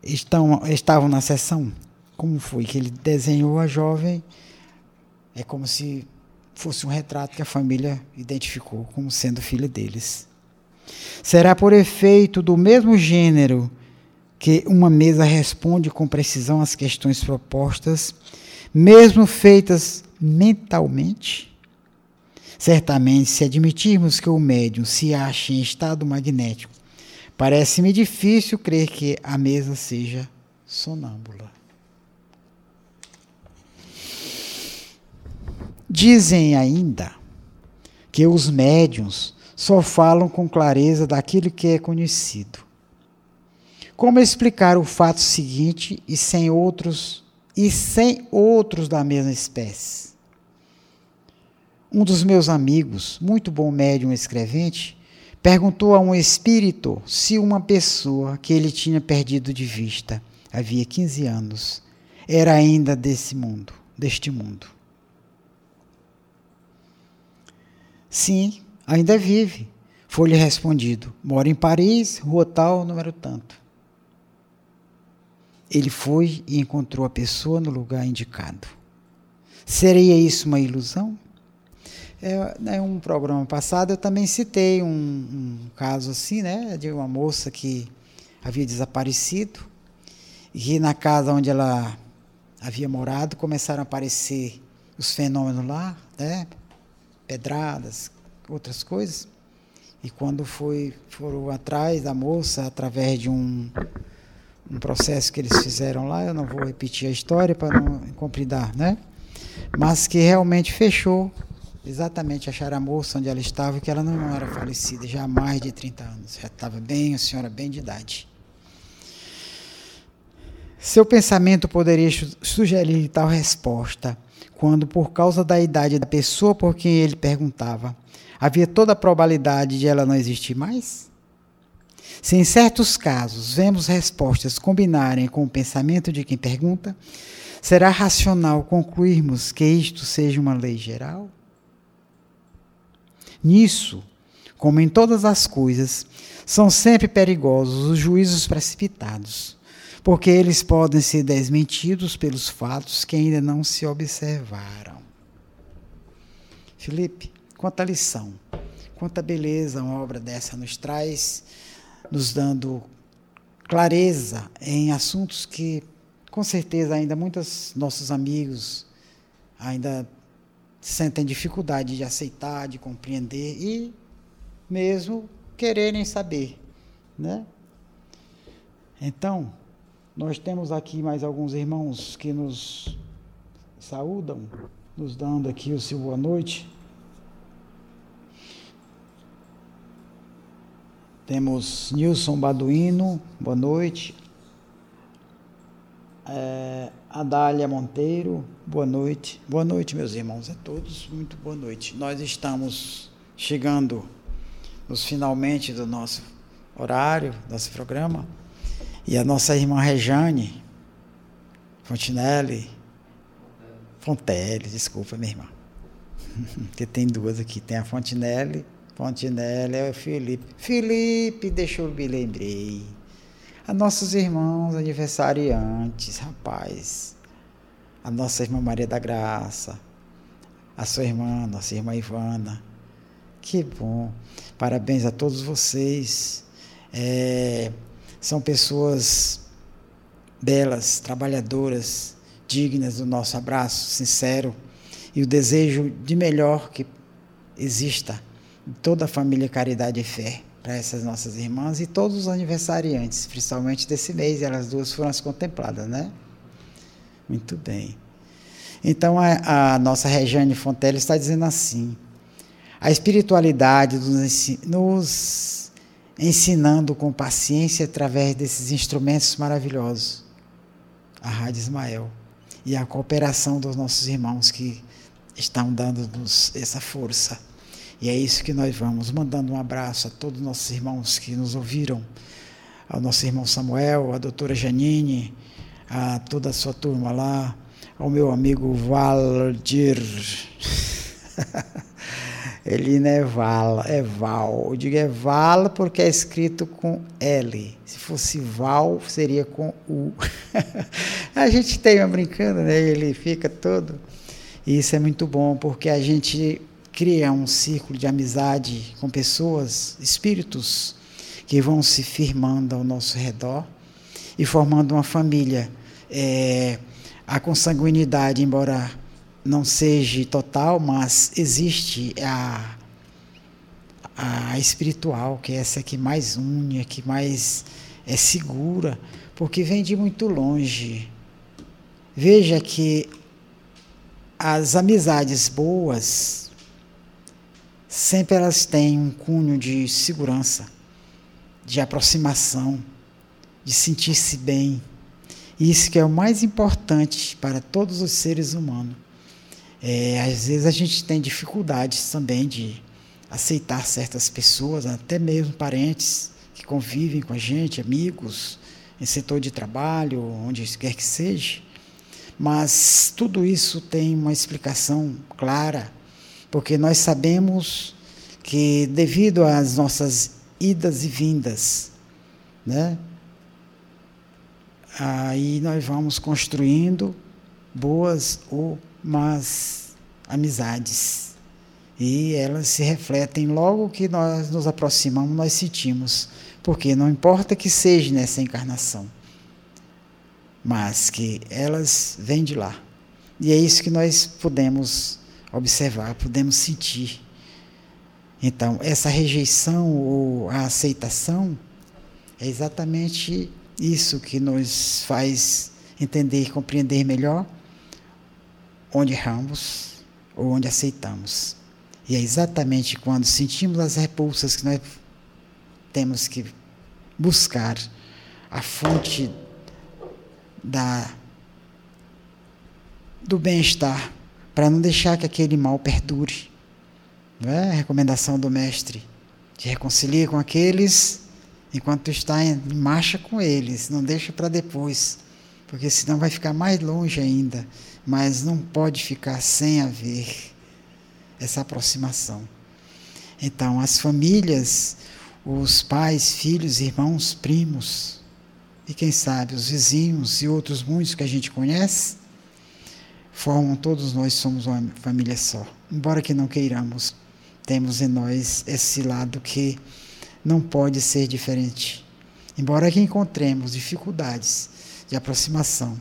estão, estavam na sessão. Como foi que ele desenhou a jovem? É como se fosse um retrato que a família identificou como sendo filho deles. Será por efeito do mesmo gênero que uma mesa responde com precisão às questões propostas, mesmo feitas mentalmente? Certamente, se admitirmos que o médium se ache em estado magnético, parece-me difícil crer que a mesa seja sonâmbula. Dizem ainda que os médiums só falam com clareza daquilo que é conhecido. Como explicar o fato seguinte e sem outros e sem outros da mesma espécie? Um dos meus amigos, muito bom médium escrevente, perguntou a um espírito se uma pessoa que ele tinha perdido de vista havia 15 anos era ainda desse mundo, deste mundo. Sim, ainda vive. Foi-lhe respondido: mora em Paris, rua tal, número tanto ele foi e encontrou a pessoa no lugar indicado. Seria isso uma ilusão? É, em um programa passado eu também citei um, um, caso assim, né, de uma moça que havia desaparecido e na casa onde ela havia morado começaram a aparecer os fenômenos lá, né, pedradas, outras coisas. E quando foi foram atrás da moça através de um um processo que eles fizeram lá, eu não vou repetir a história para não compridar, né? Mas que realmente fechou exatamente achar a moça onde ela estava, que ela não era falecida já há mais de 30 anos, já estava bem, a senhora bem de idade. Seu pensamento poderia sugerir tal resposta, quando, por causa da idade da pessoa por quem ele perguntava, havia toda a probabilidade de ela não existir mais? Se em certos casos vemos respostas combinarem com o pensamento de quem pergunta, será racional concluirmos que isto seja uma lei geral? Nisso, como em todas as coisas, são sempre perigosos os juízos precipitados, porque eles podem ser desmentidos pelos fatos que ainda não se observaram. Felipe, quanta lição, quanta beleza uma obra dessa nos traz, nos dando clareza em assuntos que, com certeza, ainda muitos nossos amigos ainda sentem dificuldade de aceitar, de compreender e mesmo quererem saber, né? Então, nós temos aqui mais alguns irmãos que nos saúdam, nos dando aqui o seu boa noite. Temos Nilson Baduino, boa noite. É, Adália Monteiro, boa noite. Boa noite, meus irmãos, a todos, muito boa noite. Nós estamos chegando nos finalmente do nosso horário, nosso programa, e a nossa irmã Rejane Fontinelli, Fontelli, desculpa, minha irmã, porque tem duas aqui, tem a Fontinelli, Fontinelli é o Felipe. Felipe, deixa eu me lembrei a nossos irmãos aniversariantes, rapaz. A nossa irmã Maria da Graça, a sua irmã, nossa irmã Ivana. Que bom. Parabéns a todos vocês. É, são pessoas belas, trabalhadoras, dignas do nosso abraço sincero e o desejo de melhor que exista em toda a família Caridade e Fé para essas nossas irmãs e todos os aniversariantes, principalmente desse mês, elas duas foram as contempladas, né? Muito bem. Então a, a nossa Regiane Fontelli está dizendo assim: a espiritualidade nos, nos ensinando com paciência através desses instrumentos maravilhosos, a Rádio Ismael, e a cooperação dos nossos irmãos que estão dando-nos essa força. E é isso que nós vamos, mandando um abraço a todos os nossos irmãos que nos ouviram, ao nosso irmão Samuel, a doutora Janine, a toda a sua turma lá, ao meu amigo Valdir. Ele não é Val, é Val. Eu digo é Val porque é escrito com L. Se fosse Val, seria com U. a gente tem uma brincando, né? Ele fica todo. E isso é muito bom, porque a gente cria um círculo de amizade com pessoas, espíritos, que vão se firmando ao nosso redor e formando uma família. É, a consanguinidade, embora não seja total, mas existe a, a espiritual, que é essa que mais une, que mais é segura, porque vem de muito longe. Veja que as amizades boas sempre elas têm um cunho de segurança, de aproximação, de sentir-se bem. Isso que é o mais importante para todos os seres humanos. É, às vezes a gente tem dificuldades também de aceitar certas pessoas, até mesmo parentes que convivem com a gente, amigos, em setor de trabalho, onde quer que seja. Mas tudo isso tem uma explicação clara porque nós sabemos que devido às nossas idas e vindas, né? Aí nós vamos construindo boas ou más amizades. E elas se refletem logo que nós nos aproximamos, nós sentimos. Porque não importa que seja nessa encarnação, mas que elas vêm de lá. E é isso que nós podemos observar, podemos sentir. Então, essa rejeição ou a aceitação é exatamente isso que nos faz entender e compreender melhor onde erramos ou onde aceitamos. E é exatamente quando sentimos as repulsas que nós temos que buscar a fonte da do bem-estar, para não deixar que aquele mal perdure. Não é a recomendação do mestre? Te reconcilia com aqueles enquanto está em marcha com eles, não deixa para depois, porque senão vai ficar mais longe ainda, mas não pode ficar sem haver essa aproximação. Então, as famílias, os pais, filhos, irmãos, primos, e quem sabe os vizinhos e outros muitos que a gente conhece, formam todos nós somos uma família só. Embora que não queiramos, temos em nós esse lado que não pode ser diferente. Embora que encontremos dificuldades de aproximação,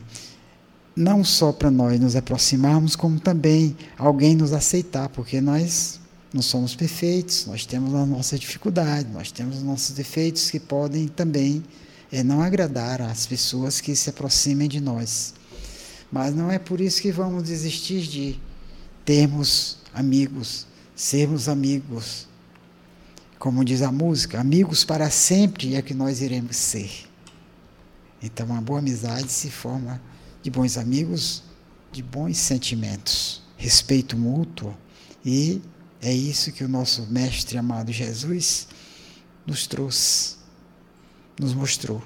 não só para nós nos aproximarmos, como também alguém nos aceitar, porque nós não somos perfeitos, nós temos a nossa dificuldade, nós temos nossos defeitos que podem também é, não agradar às pessoas que se aproximem de nós. Mas não é por isso que vamos desistir de termos amigos, sermos amigos. Como diz a música, amigos para sempre é que nós iremos ser. Então, uma boa amizade se forma de bons amigos, de bons sentimentos, respeito mútuo. E é isso que o nosso Mestre amado Jesus nos trouxe, nos mostrou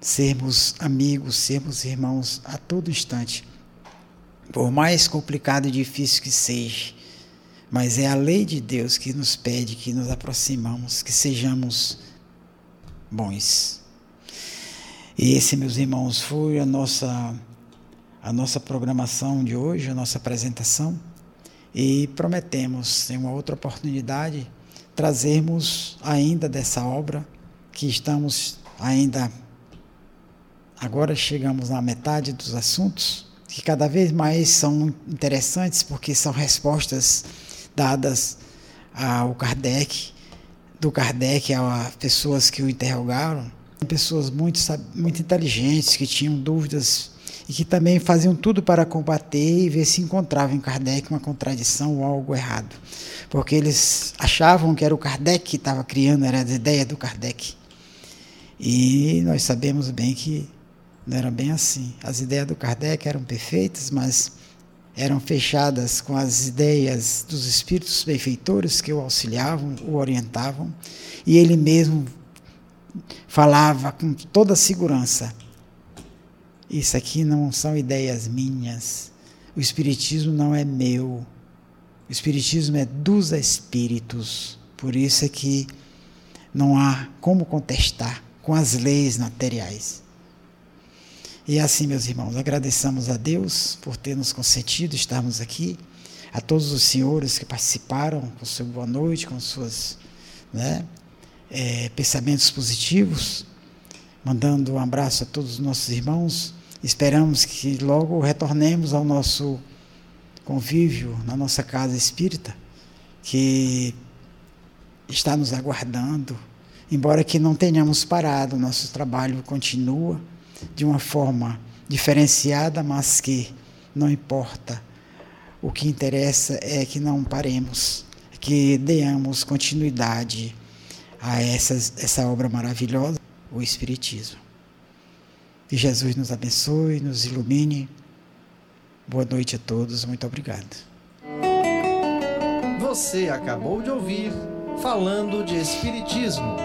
sermos amigos, sermos irmãos a todo instante. Por mais complicado e difícil que seja, mas é a lei de Deus que nos pede que nos aproximamos, que sejamos bons. E esse, meus irmãos, foi a nossa a nossa programação de hoje, a nossa apresentação. E prometemos, em uma outra oportunidade, trazermos ainda dessa obra que estamos ainda Agora chegamos na metade dos assuntos, que cada vez mais são interessantes, porque são respostas dadas ao Kardec, do Kardec a pessoas que o interrogaram, pessoas muito, muito inteligentes, que tinham dúvidas e que também faziam tudo para combater e ver se encontravam em Kardec uma contradição ou algo errado. Porque eles achavam que era o Kardec que estava criando, era a ideia do Kardec. E nós sabemos bem que não era bem assim. As ideias do Kardec eram perfeitas, mas eram fechadas com as ideias dos espíritos benfeitores que o auxiliavam, o orientavam, e ele mesmo falava com toda segurança: Isso aqui não são ideias minhas, o Espiritismo não é meu, o Espiritismo é dos espíritos, por isso é que não há como contestar com as leis materiais. E assim, meus irmãos, agradeçamos a Deus por ter nos concedido estarmos aqui, a todos os senhores que participaram com sua boa noite, com seus né, é, pensamentos positivos, mandando um abraço a todos os nossos irmãos. Esperamos que logo retornemos ao nosso convívio na nossa casa espírita, que está nos aguardando, embora que não tenhamos parado, nosso trabalho continua de uma forma diferenciada, mas que não importa. O que interessa é que não paremos, que deamos continuidade a essas, essa obra maravilhosa, o Espiritismo. Que Jesus nos abençoe, nos ilumine. Boa noite a todos, muito obrigado. Você acabou de ouvir Falando de Espiritismo